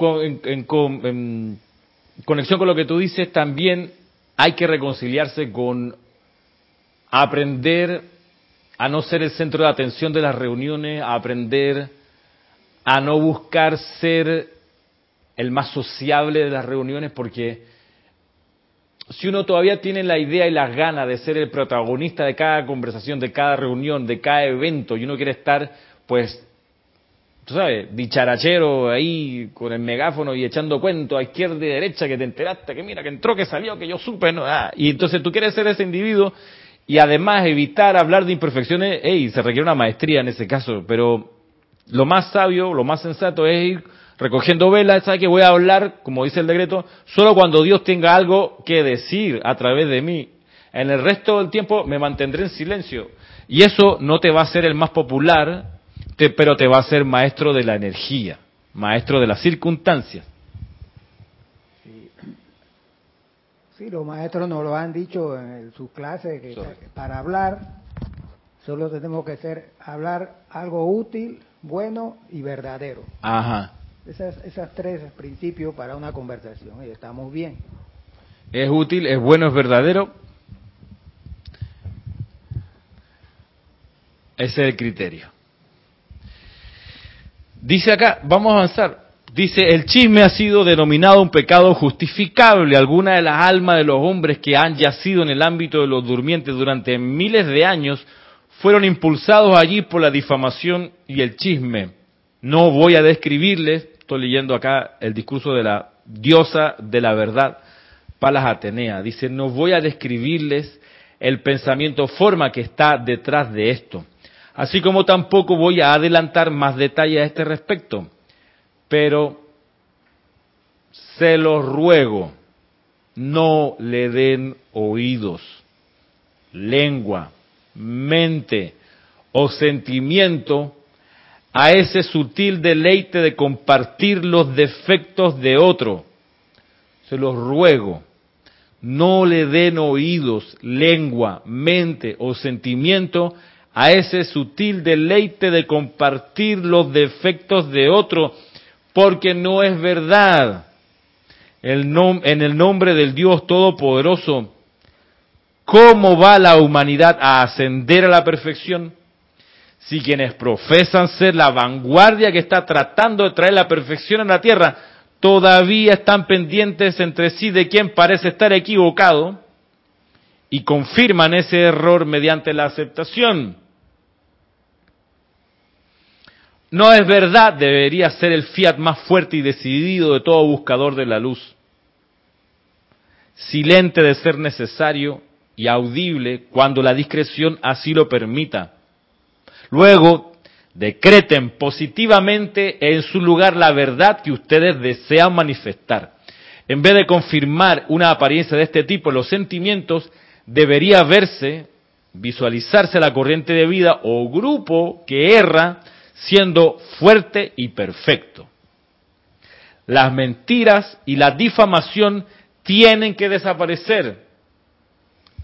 en, conexión con lo que tú dices, también hay que reconciliarse con aprender a no ser el centro de atención de las reuniones, a aprender a no buscar ser el más sociable de las reuniones, porque si uno todavía tiene la idea y las ganas de ser el protagonista de cada conversación, de cada reunión, de cada evento, y uno quiere estar, pues, tú sabes, dicharachero ahí con el megáfono y echando cuento a izquierda y derecha que te enteraste, que mira, que entró, que salió, que yo supe, ¿no? Ah, y entonces tú quieres ser ese individuo y además evitar hablar de imperfecciones, hey, se requiere una maestría en ese caso, pero lo más sabio, lo más sensato es ir recogiendo velas, ¿sabe que voy a hablar, como dice el decreto, solo cuando Dios tenga algo que decir a través de mí? En el resto del tiempo me mantendré en silencio. Y eso no te va a ser el más popular, pero te va a ser maestro de la energía, maestro de las circunstancias. Sí, los maestros nos lo han dicho en sus clases, que para hablar solo tenemos que ser, hablar algo útil, bueno y verdadero. Ajá. Esas, esas tres principios para una conversación y estamos bien. Es útil, es bueno, es verdadero. Ese es el criterio. Dice acá, vamos a avanzar. Dice, el chisme ha sido denominado un pecado justificable. Algunas de las almas de los hombres que han yacido en el ámbito de los durmientes durante miles de años fueron impulsados allí por la difamación y el chisme. No voy a describirles estoy leyendo acá el discurso de la diosa de la verdad, Palas Atenea. Dice, no voy a describirles el pensamiento forma que está detrás de esto, así como tampoco voy a adelantar más detalles a este respecto, pero se los ruego, no le den oídos, lengua, mente o sentimiento a ese sutil deleite de compartir los defectos de otro. Se los ruego, no le den oídos, lengua, mente o sentimiento a ese sutil deleite de compartir los defectos de otro, porque no es verdad. en el nombre del Dios Todopoderoso, ¿cómo va la humanidad a ascender a la perfección? Si quienes profesan ser la vanguardia que está tratando de traer la perfección a la tierra, todavía están pendientes entre sí de quien parece estar equivocado y confirman ese error mediante la aceptación. No es verdad, debería ser el fiat más fuerte y decidido de todo buscador de la luz. Silente de ser necesario y audible cuando la discreción así lo permita. Luego, decreten positivamente en su lugar la verdad que ustedes desean manifestar. En vez de confirmar una apariencia de este tipo los sentimientos, debería verse, visualizarse la corriente de vida o grupo que erra siendo fuerte y perfecto. Las mentiras y la difamación tienen que desaparecer.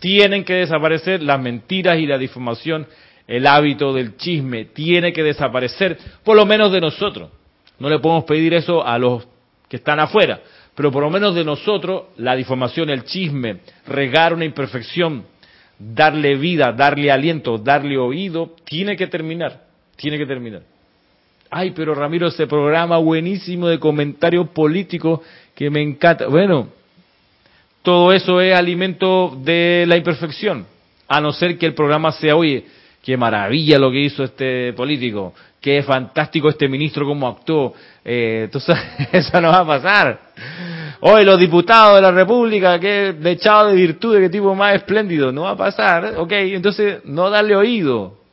Tienen que desaparecer las mentiras y la difamación. El hábito del chisme tiene que desaparecer, por lo menos de nosotros. No le podemos pedir eso a los que están afuera, pero por lo menos de nosotros, la difamación, el chisme, regar una imperfección, darle vida, darle aliento, darle oído, tiene que terminar. Tiene que terminar. Ay, pero Ramiro, ese programa buenísimo de comentarios políticos que me encanta. Bueno, todo eso es alimento de la imperfección. A no ser que el programa sea, oye, qué maravilla lo que hizo este político, qué fantástico este ministro cómo actuó. Eh, entonces, eso no va a pasar. Hoy los diputados de la República, qué dechado de virtud, qué tipo más espléndido, no va a pasar. Ok, entonces no darle oído.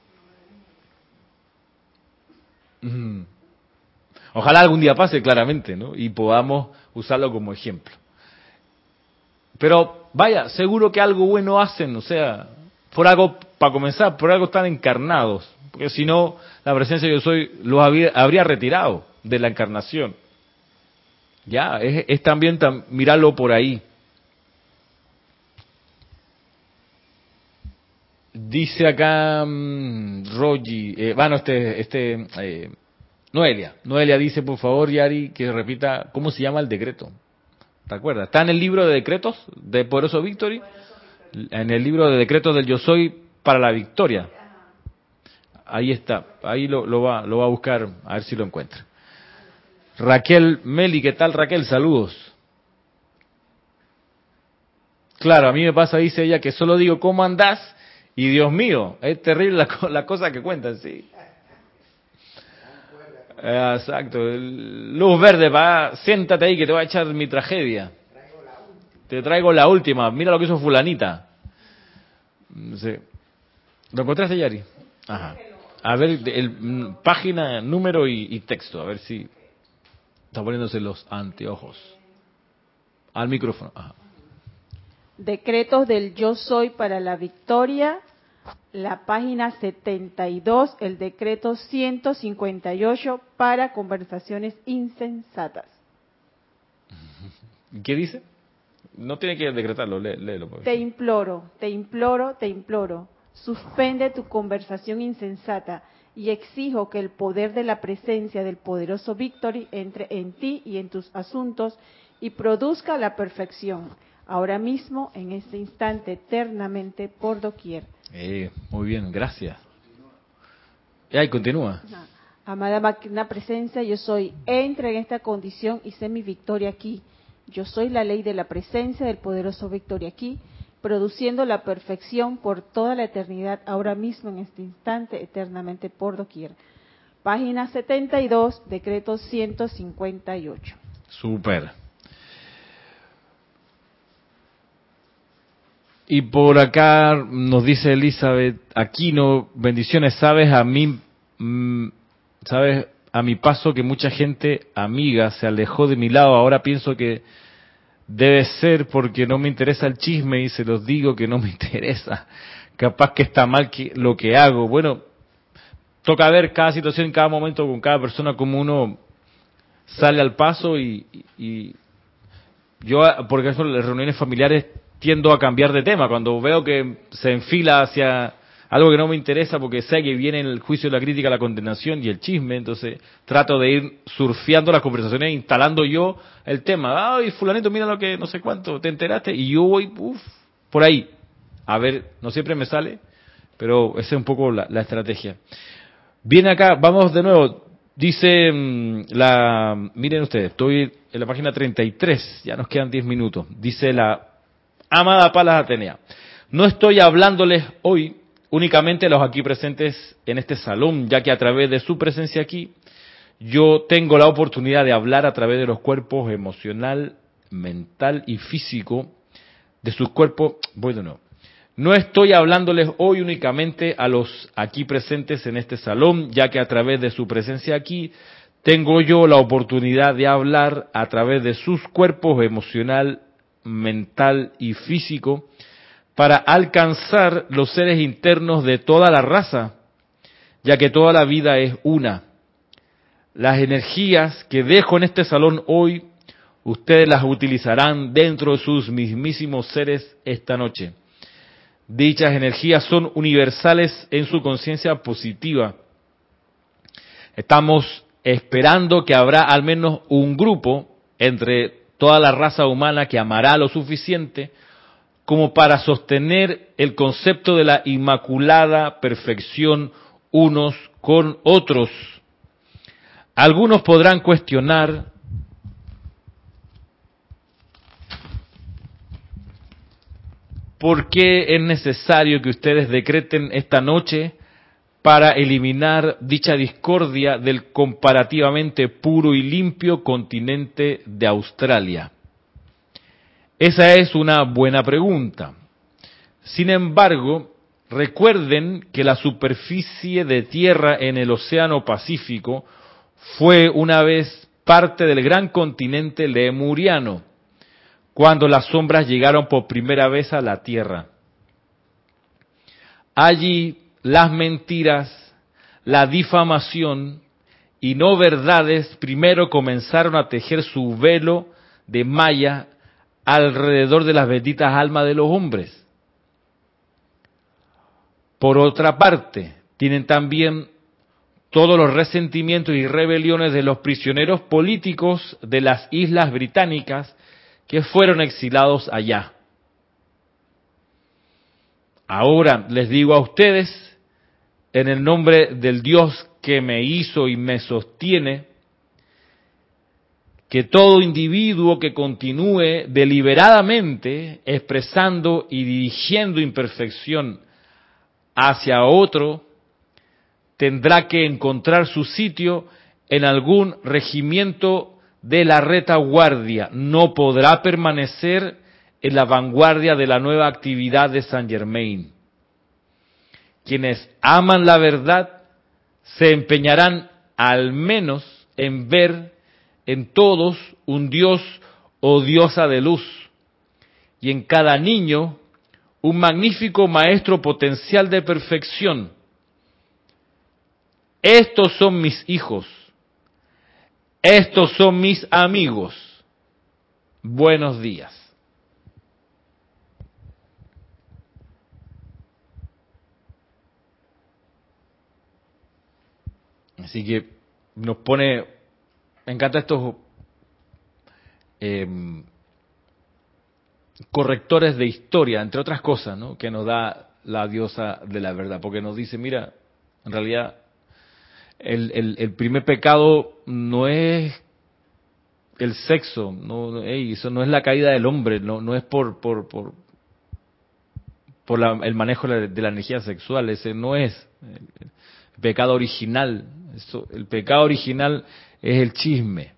Ojalá algún día pase claramente, ¿no? Y podamos usarlo como ejemplo. Pero vaya, seguro que algo bueno hacen, o sea, por algo, para comenzar, por algo están encarnados, porque si no, la presencia de yo soy los habría, retirado de la encarnación. Ya, es, también mirarlo por ahí. Dice acá um, eh, bueno, este, este, eh, Noelia, Noelia dice, por favor, Yari, que repita, ¿cómo se llama el decreto? ¿Te acuerdas? Está en el libro de decretos de Poderoso Victory, en el libro de decretos del Yo Soy para la Victoria. Ahí está, ahí lo, lo, va, lo va a buscar, a ver si lo encuentra. Raquel Meli, ¿qué tal Raquel? Saludos. Claro, a mí me pasa, dice ella, que solo digo, ¿cómo andás? Y Dios mío, es terrible la, la cosa que cuentan, sí. Exacto. Luz verde, va, siéntate ahí que te voy a echar mi tragedia. Te traigo la última. Mira lo que hizo fulanita. Sí. ¿Lo encontraste, Yari? Ajá. A ver, el, página, número y, texto. A ver si está poniéndose los anteojos. Al micrófono. Ajá. Decretos del yo soy para la victoria la página 72, el decreto 158 para conversaciones insensatas. ¿Qué dice? No tiene que decretarlo, léelo. Te imploro, te imploro, te imploro. Suspende tu conversación insensata y exijo que el poder de la presencia del poderoso Victory entre en ti y en tus asuntos y produzca la perfección, ahora mismo, en este instante, eternamente, por doquier eh, muy bien, gracias. Y ahí continúa. Amada magna presencia, yo soy, entra en esta condición y sé mi victoria aquí. Yo soy la ley de la presencia del poderoso victoria aquí, produciendo la perfección por toda la eternidad, ahora mismo en este instante, eternamente por doquier. Página 72, decreto 158. Super. Y por acá nos dice Elizabeth Aquino, bendiciones, sabes a mí, mm, sabes a mi paso que mucha gente amiga se alejó de mi lado, ahora pienso que debe ser porque no me interesa el chisme y se los digo que no me interesa. Capaz que está mal que, lo que hago. Bueno, toca ver cada situación, cada momento con cada persona como uno sale al paso y, y yo, porque eso las reuniones familiares tiendo a cambiar de tema. Cuando veo que se enfila hacia, algo que no me interesa porque sé que viene el juicio, la crítica, la condenación y el chisme, entonces trato de ir surfeando las conversaciones, instalando yo el tema. Ay, fulanito, mira lo que no sé cuánto, te enteraste, y yo voy, uff, por ahí. A ver, no siempre me sale, pero esa es un poco la, la estrategia. Viene acá, vamos de nuevo, dice mm, la, miren ustedes, estoy en la página 33, ya nos quedan 10 minutos, dice la amada Palas Atenea. No estoy hablándoles hoy únicamente a los aquí presentes en este salón, ya que a través de su presencia aquí, yo tengo la oportunidad de hablar a través de los cuerpos emocional, mental y físico de sus cuerpos. De nuevo. No estoy hablándoles hoy únicamente a los aquí presentes en este salón, ya que a través de su presencia aquí tengo yo la oportunidad de hablar a través de sus cuerpos emocional, mental y físico para alcanzar los seres internos de toda la raza, ya que toda la vida es una. Las energías que dejo en este salón hoy, ustedes las utilizarán dentro de sus mismísimos seres esta noche. Dichas energías son universales en su conciencia positiva. Estamos esperando que habrá al menos un grupo entre toda la raza humana que amará lo suficiente como para sostener el concepto de la inmaculada perfección unos con otros. Algunos podrán cuestionar por qué es necesario que ustedes decreten esta noche para eliminar dicha discordia del comparativamente puro y limpio continente de Australia. Esa es una buena pregunta. Sin embargo, recuerden que la superficie de tierra en el Océano Pacífico fue una vez parte del gran continente lemuriano, cuando las sombras llegaron por primera vez a la tierra. Allí las mentiras, la difamación y no verdades primero comenzaron a tejer su velo de malla alrededor de las benditas almas de los hombres. Por otra parte, tienen también todos los resentimientos y rebeliones de los prisioneros políticos de las islas británicas que fueron exilados allá. Ahora les digo a ustedes, en el nombre del Dios que me hizo y me sostiene, que todo individuo que continúe deliberadamente expresando y dirigiendo imperfección hacia otro, tendrá que encontrar su sitio en algún regimiento de la retaguardia. No podrá permanecer en la vanguardia de la nueva actividad de Saint Germain. Quienes aman la verdad se empeñarán al menos en ver en todos un Dios o diosa de luz, y en cada niño un magnífico maestro potencial de perfección. Estos son mis hijos, estos son mis amigos. Buenos días. Así que nos pone me encanta estos em, correctores de historia, entre otras cosas, ¿no? que nos da la diosa de la verdad, porque nos dice, mira, en realidad el, el, primer pecado no es el sexo, no, eso no es la caída del hombre, no, no es por, por, por, por el manejo de la, energía sexual, ese no es el, pecado original. El pecado original es el chisme.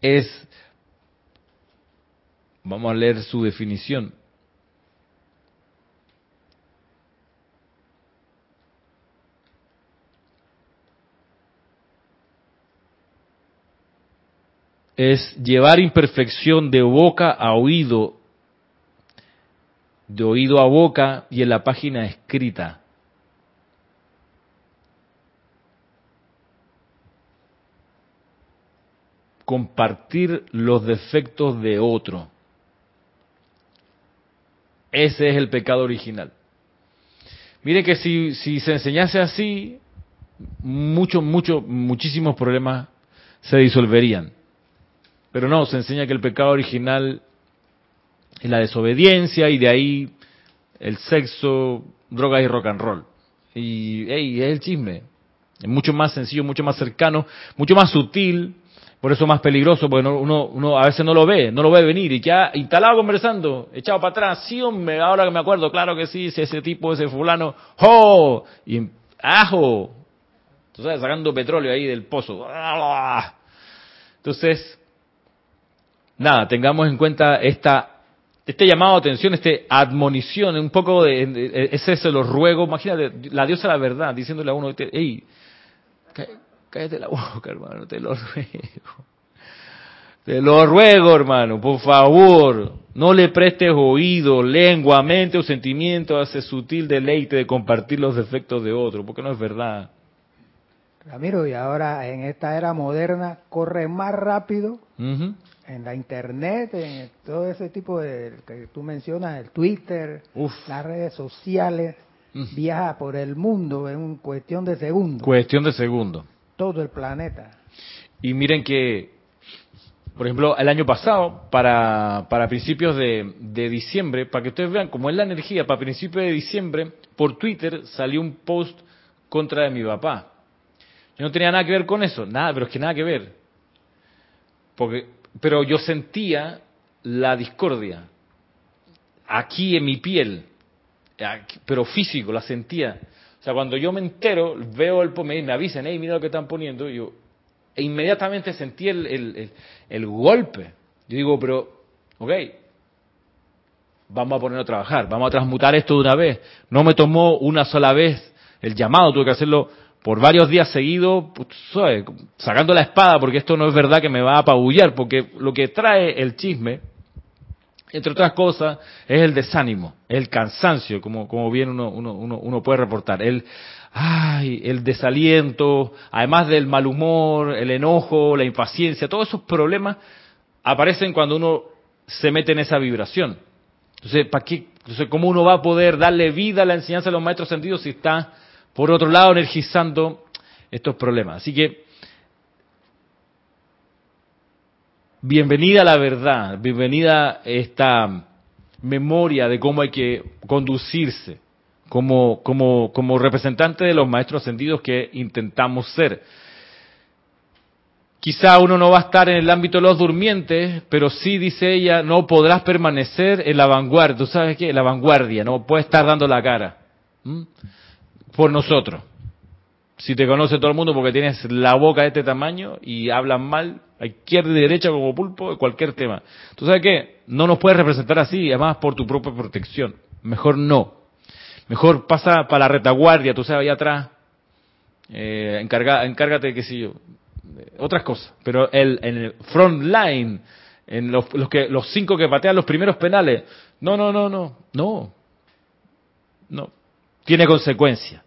Es, vamos a leer su definición. es llevar imperfección de boca a oído, de oído a boca y en la página escrita. compartir los defectos de otro. Ese es el pecado original. Mire que si, se enseñase así, muchos, muchos, muchísimos problemas se disolverían. Pero no, se enseña que el pecado original es la desobediencia y de ahí el sexo, drogas y rock and roll. Y hey, es el chisme. Es mucho más sencillo, mucho más cercano, mucho más sutil, por eso más peligroso, porque uno, a veces no lo ve, no lo ve venir y ya instalado conversando, echado para atrás, sí hombre, ahora que me acuerdo, claro que sí, si ese tipo, ese fulano, ¡oh! Y ajo, sabes, sacando petróleo ahí del pozo. Entonces, nada, tengamos en cuenta esta este llamado a atención, este admonición, un poco de, ese se lo ruego, imagínate, la diosa la verdad, diciéndole a uno, hey, cállate la boca, hermano, te lo ruego. Te lo ruego, hermano, por favor, no le prestes oído, lengua, mente o sentimiento a ese sutil deleite de compartir los defectos de otro, porque no es verdad. Ramiro, y ahora en esta era moderna corre más rápido en la internet, en todo ese tipo de que tú mencionas, el Twitter, las redes sociales, viaja por el mundo en cuestión de segundos. Cuestión de segundos. Todo el planeta. Y miren que, por ejemplo, el año pasado, para, para principios de, de diciembre, para que ustedes vean cómo es la energía, para principios de diciembre, por Twitter salió un post contra de mi papá yo no tenía nada que ver con eso, nada, pero es que nada que ver. Porque, pero yo sentía la discordia aquí en mi piel, pero físico, la sentía. O sea, cuando yo me entero, veo el me, me avisan, hey, mira lo que están poniendo, yo e inmediatamente sentí el, el, el, golpe. Yo digo, pero, ok, vamos a ponerlo a trabajar, vamos a transmutar esto de una vez. No me tomó una sola vez el llamado, tuve que hacerlo por varios días seguidos, pues, sacando la espada, porque esto no es verdad que me va a apabullar, porque lo que trae el chisme, entre otras cosas, es el desánimo, el cansancio, como, como bien uno, uno, uno, puede reportar, el, ay, el desaliento, además del mal humor, el enojo, la impaciencia, todos esos problemas aparecen cuando uno se mete en esa vibración. Entonces, ¿para qué? Entonces, ¿cómo uno va a poder darle vida a la enseñanza de los maestros sentidos si está por otro lado energizando estos problemas. Así que, bienvenida la verdad, bienvenida esta memoria de cómo hay que conducirse como, como, como representante de los maestros ascendidos que intentamos ser. Quizá uno no va a estar en el ámbito de los durmientes, pero sí, dice ella, no podrás permanecer en la vanguardia. ¿Tú sabes qué? En la vanguardia, no puedes estar dando la cara por nosotros. Si te conoce todo el mundo porque tienes la boca de este tamaño y hablan mal, a izquierda y derecha como pulpo, de cualquier tema. ¿Tú sabes qué? No nos puedes representar así, además por tu propia protección. Mejor no. Mejor pasa para la retaguardia, tú sabes, allá atrás. Eh, encarga, encárgate, qué sé yo, otras cosas. Pero el, en el front line, en los, los, que, los cinco que patean los primeros penales, no, no, no, no, no. No tiene consecuencias.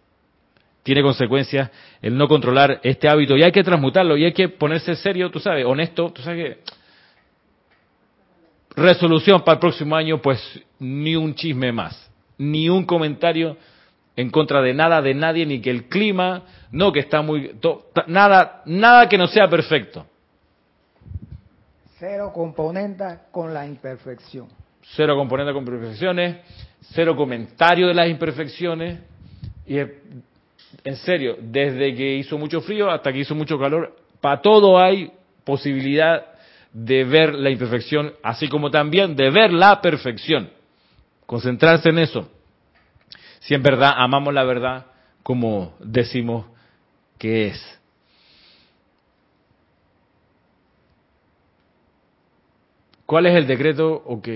Tiene consecuencias el no controlar este hábito y hay que transmutarlo y hay que ponerse serio, tú sabes, honesto, tú sabes que resolución para el próximo año, pues ni un chisme más, ni un comentario en contra de nada, de nadie, ni que el clima, no que está muy, nada, nada que no sea perfecto. Cero componente con la imperfección. Cero componente con imperfecciones cero comentario de las imperfecciones. Y en serio, desde que hizo mucho frío hasta que hizo mucho calor, para todo hay posibilidad de ver la imperfección, así como también de ver la perfección. Concentrarse en eso. Si en verdad amamos la verdad como decimos que es. ¿Cuál es el decreto? Ok,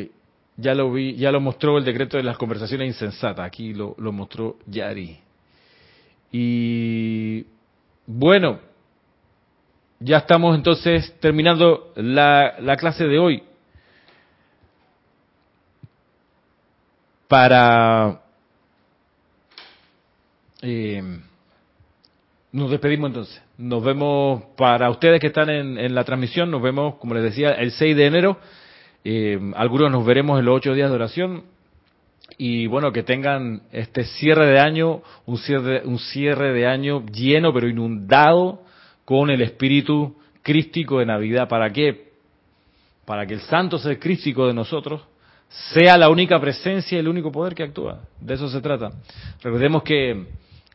ya lo vi, ya lo mostró el decreto de las conversaciones insensatas, aquí lo, lo mostró Yari. Y bueno, ya estamos entonces terminando la, la clase de hoy. Para... Eh, nos despedimos entonces. Nos vemos para ustedes que están en, en la transmisión. Nos vemos, como les decía, el 6 de enero eh, algunos nos veremos en los ocho días de oración. y bueno, que tengan este cierre de año, un cierre, un cierre de año lleno pero inundado con el espíritu crístico de Navidad. ¿Para qué? Para que el santo ser crístico de nosotros sea la única presencia y el único poder que actúa. De eso se trata. Recordemos que,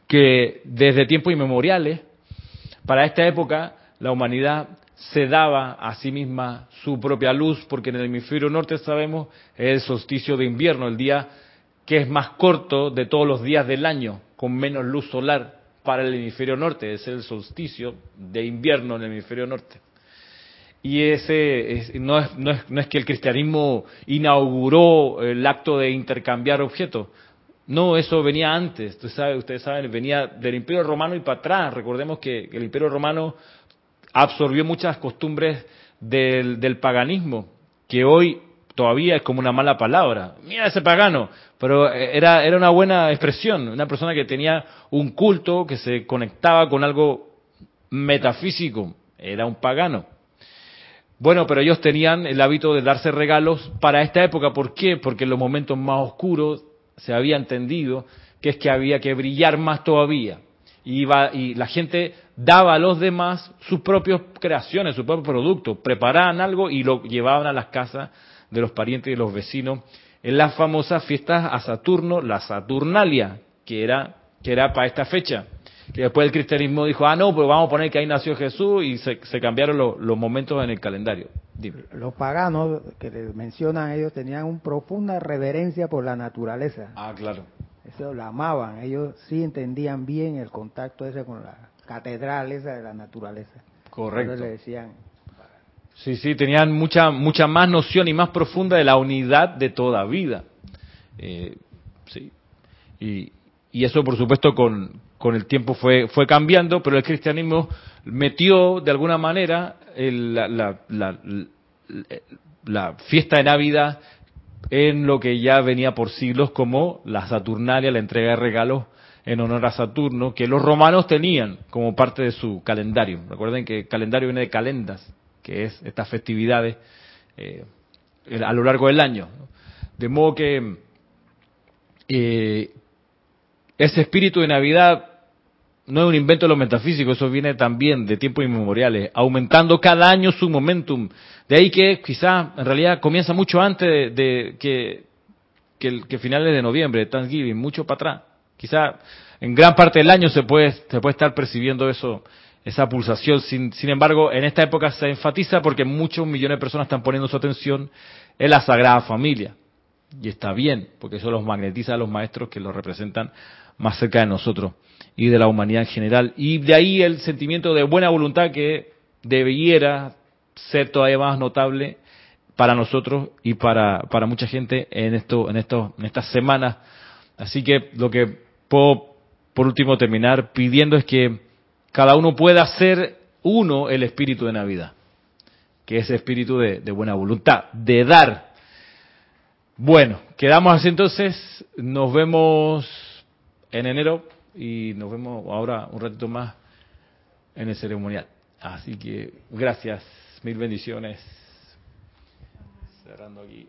que desde tiempos inmemoriales, para esta época, la humanidad se daba a sí misma su propia luz, porque en el hemisferio norte sabemos es el solsticio de invierno, el día que es más corto de todos los días del año, con menos luz solar para el hemisferio norte, es el solsticio de invierno en el hemisferio norte. Y ese no, es, no, es, no es que el cristianismo inauguró el acto de intercambiar objetos, no, eso venía antes, ustedes ustedes saben, venía del Imperio Romano y para atrás. Recordemos que el Imperio Romano absorbió muchas costumbres del, del, paganismo, que hoy todavía es como una mala palabra. Mira ese pagano, pero era, era una buena expresión, una persona que tenía un culto, que se conectaba con algo metafísico, era un pagano. Bueno, pero ellos tenían el hábito de darse regalos para esta época. ¿Por qué? Porque en los momentos más oscuros se había entendido que es que había que brillar más todavía. Y, iba, y la gente daba a los demás sus propias creaciones, sus propios productos, preparaban algo y lo llevaban a las casas de los parientes y los vecinos en las famosas fiestas a Saturno, la Saturnalia, que era, que era para esta fecha. Que después el cristianismo dijo, ah, no, pues vamos a poner que ahí nació Jesús y se, se cambiaron lo, los momentos en el calendario. Dime. Los paganos que mencionan ellos tenían una profunda reverencia por la naturaleza. Ah, claro. Eso la amaban, ellos sí entendían bien el contacto ese con la catedral esa de la naturaleza. Correcto. Entonces le decían, Sí, sí, tenían mucha, mucha más noción y más profunda de la unidad de toda vida. Eh, sí. Y, y, eso, por supuesto, con, con, el tiempo fue, fue cambiando, pero el cristianismo metió de alguna manera el, la, la, la, la, fiesta de Navidad en lo que ya venía por siglos como la Saturnalia, la entrega de regalos en honor a Saturno, que los romanos tenían como parte de su calendario. Recuerden que el calendario viene de calendas, que es estas festividades eh, a lo largo del año. De modo que eh, ese espíritu de Navidad no es un invento de los metafísicos, eso viene también de tiempos inmemoriales, aumentando cada año su momentum. De ahí que quizás en realidad comienza mucho antes de, que, que, finales de noviembre, Thanksgiving, mucho para atrás. Quizás en gran parte del año se puede, se puede estar percibiendo eso esa pulsación. Sin, sin, embargo, en esta época se enfatiza porque muchos millones de personas están poniendo su atención en la Sagrada Familia. Y está bien, porque eso los magnetiza a los maestros que los representan más cerca de nosotros y de la humanidad en general. Y de ahí el sentimiento de buena voluntad que debiera ser todavía más notable para nosotros y para, para mucha gente en esto, en esto, en estas semanas. Así que lo que puedo por último terminar pidiendo es que cada uno pueda ser uno el espíritu de Navidad, que es espíritu de, de buena voluntad, de dar. Bueno, quedamos así entonces, nos vemos en enero y nos vemos ahora un ratito más en el ceremonial. Así que gracias, mil bendiciones. Cerrando aquí.